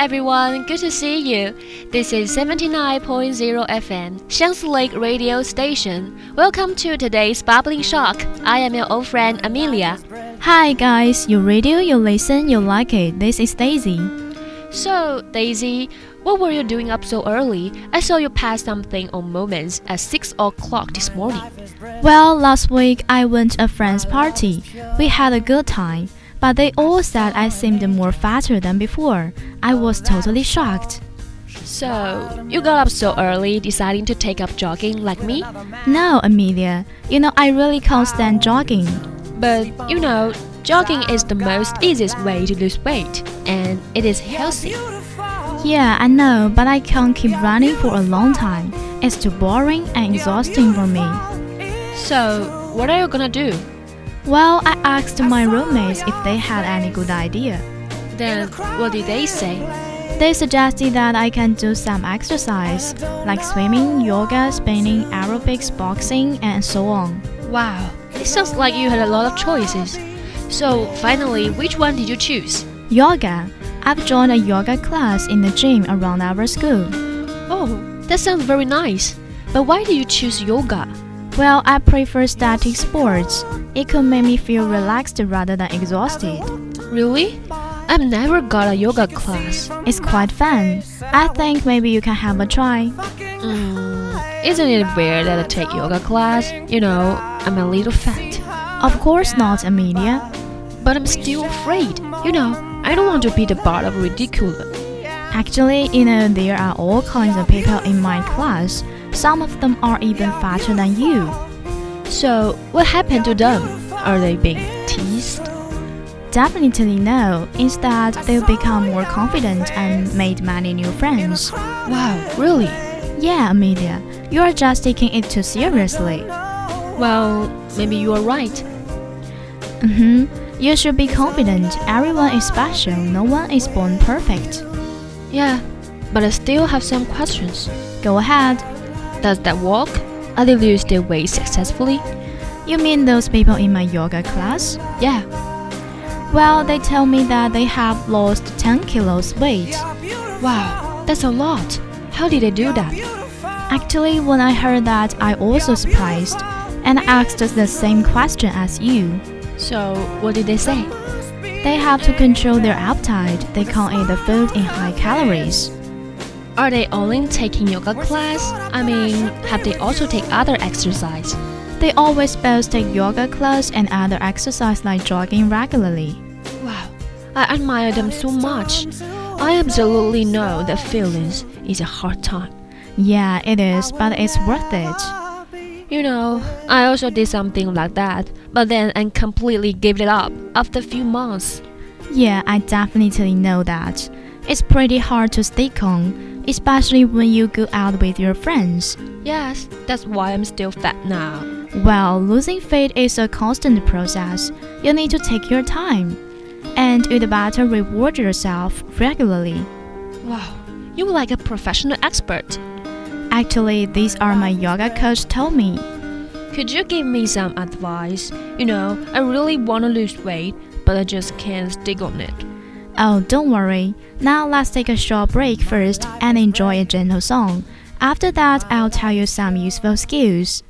Everyone, good to see you. This is 79.0 FM, Xiangsi Lake Radio Station. Welcome to today's Bubbling Shock. I am your old friend Amelia. Hi guys, you radio, you listen, you like it. This is Daisy. So, Daisy, what were you doing up so early? I saw you pass something on Moments at 6 o'clock this morning. Well, last week I went to a friend's party. We had a good time, but they all said I seemed more fatter than before. I was totally shocked. So, you got up so early deciding to take up jogging like me? No, Amelia, you know I really can't stand jogging. But, you know, jogging is the most easiest way to lose weight, and it is healthy. Yeah, I know, but I can't keep running for a long time. It's too boring and exhausting for me. So, what are you gonna do? Well, I asked my roommates if they had any good idea. Then, what did they say? They suggested that I can do some exercise, like swimming, yoga, spinning, aerobics, boxing, and so on. Wow, it sounds like you had a lot of choices. So, finally, which one did you choose? Yoga. I've joined a yoga class in the gym around our school. Oh, that sounds very nice. But why did you choose yoga? Well, I prefer static sports. It could make me feel relaxed rather than exhausted. Really? I've never got a yoga class. It's quite fun. I think maybe you can have a try. Mm, isn't it weird that I take yoga class? You know, I'm a little fat. Of course not, Amelia. But I'm still afraid. You know, I don't want to be the butt of ridicule. Actually, you know, there are all kinds of people in my class. Some of them are even fatter than you. So, what happened to them? Are they being teased? Definitely no. Instead, they've become more confident and made many new friends. Wow, really? Yeah, Amelia, you are just taking it too seriously. Well, maybe you are right. Mm-hmm. You should be confident. Everyone is special. No one is born perfect. Yeah, but I still have some questions. Go ahead. Does that work? Are they lose their weight successfully? You mean those people in my yoga class? Yeah. Well, they tell me that they have lost 10 kilos weight. Wow, that's a lot. How did they do that? Actually, when I heard that, I also surprised and asked the same question as you. So, what did they say? They have to control their appetite. They can't eat the food in high calories. Are they only taking yoga class? I mean, have they also take other exercise? They always both take yoga class and other exercise like jogging regularly. Wow, I admire them so much. I absolutely know that feelings is a hard time. Yeah, it is, but it's worth it. You know, I also did something like that, but then I completely gave it up after a few months. Yeah, I definitely know that. It's pretty hard to stick on, especially when you go out with your friends. Yes, that's why I'm still fat now. Well, losing weight is a constant process. You need to take your time. And you'd better reward yourself regularly. Wow, you are like a professional expert. Actually, these are my yoga coach told me. Could you give me some advice? You know, I really want to lose weight, but I just can't stick on it. Oh, don't worry. Now let's take a short break first and enjoy a gentle song. After that, I'll tell you some useful skills.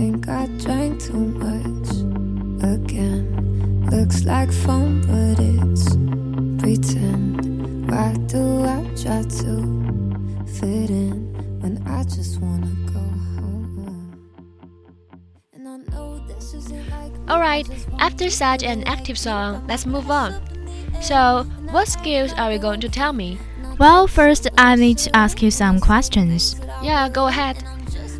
Think I drank too much again. Looks like fun, but it's pretend. Why do I try to fit in when I just wanna go home? And I know this isn't like Alright, after such an active song, let's move on. So, what skills are you going to tell me? Well, first, I need to ask you some questions. Yeah, go ahead.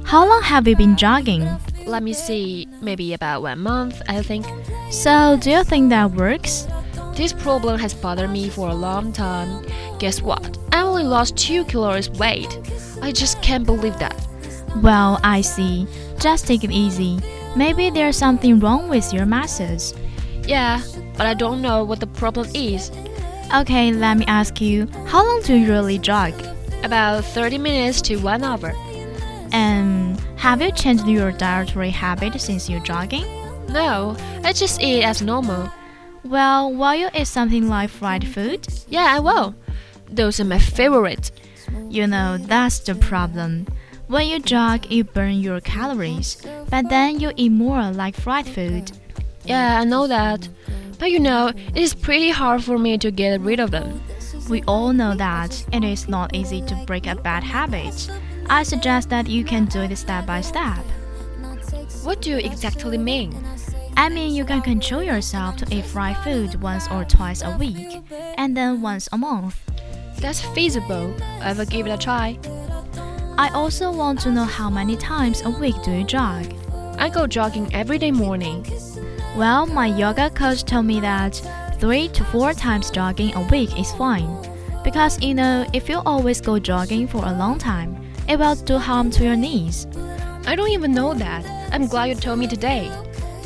How long have you been jogging? Let me see, maybe about one month, I think. So, do you think that works? This problem has bothered me for a long time. Guess what? I only lost 2 kilos weight. I just can't believe that. Well, I see. Just take it easy. Maybe there's something wrong with your muscles. Yeah, but I don't know what the problem is. Okay, let me ask you, how long do you usually jog? About 30 minutes to 1 hour. And have you changed your dietary habit since you're jogging? No, I just eat as normal. Well, will you eat something like fried food? Yeah, I will. Those are my favorite. You know, that's the problem. When you jog, you burn your calories, but then you eat more like fried food. Yeah, I know that. But you know, it is pretty hard for me to get rid of them. We all know that it is not easy to break a bad habit. I suggest that you can do it step by step. What do you exactly mean? I mean, you can control yourself to eat fried food once or twice a week, and then once a month. That's feasible. I will give it a try. I also want to know how many times a week do you jog? I go jogging every day morning. Well, my yoga coach told me that three to four times jogging a week is fine. Because you know, if you always go jogging for a long time, it will do harm to your knees. I don't even know that. I'm glad you told me today.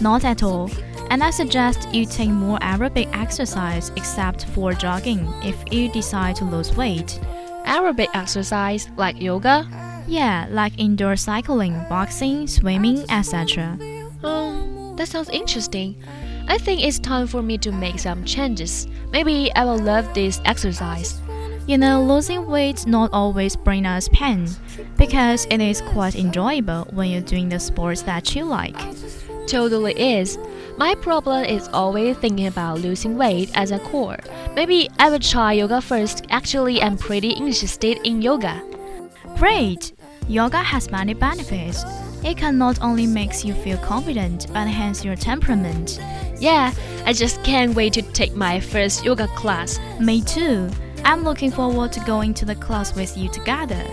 Not at all. And I suggest you take more aerobic exercise except for jogging if you decide to lose weight. Aerobic exercise like yoga? Yeah, like indoor cycling, boxing, swimming, etc. Um, that sounds interesting. I think it's time for me to make some changes. Maybe I will love this exercise. You know, losing weight not always bring us pain, because it is quite enjoyable when you're doing the sports that you like. Totally is. My problem is always thinking about losing weight as a core. Maybe I will try yoga first. Actually, I'm pretty interested in yoga. Great! Yoga has many benefits. It can not only makes you feel confident, but enhance your temperament. Yeah, I just can't wait to take my first yoga class. Me too. I'm looking forward to going to the class with you together.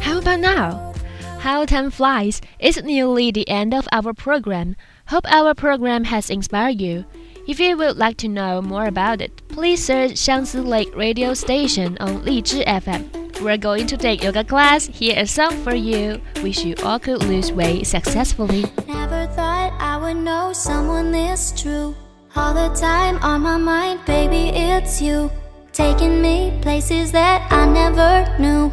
How about now? How time flies. It's nearly the end of our program. Hope our program has inspired you. If you would like to know more about it, please search Xiangsi Lake Radio Station on Lizhi FM. We're going to take yoga class. Here a song for you. Wish you all could lose weight successfully. Never thought I would know someone this true. All the time on my mind, baby, it's you. Taking me places that I never knew.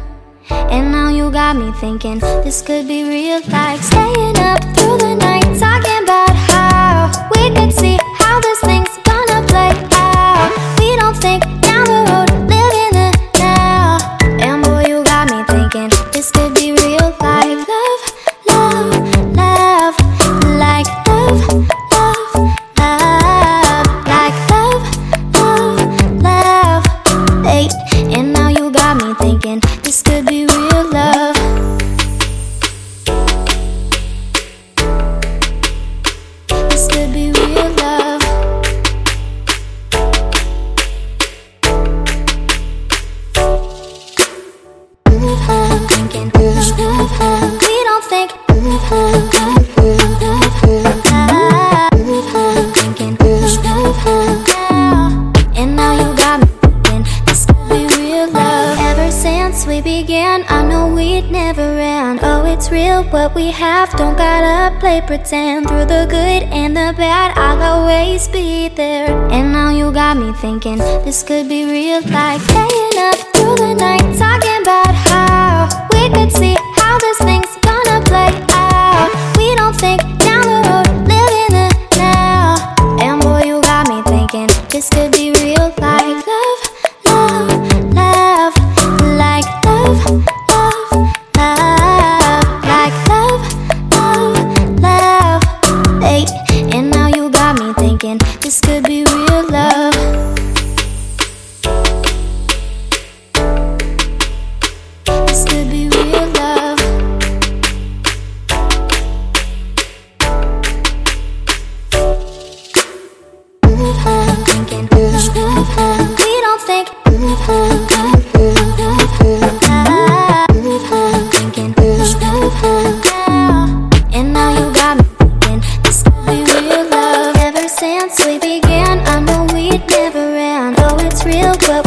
And now you got me thinking this could be real. Like staying up through the night, talking about how we could see what we have. Don't gotta play pretend. Through the good and the bad, I'll always be there. And now you got me thinking this could be real. Like staying up through the night, since we began. I know we'd never end. Though it's real, but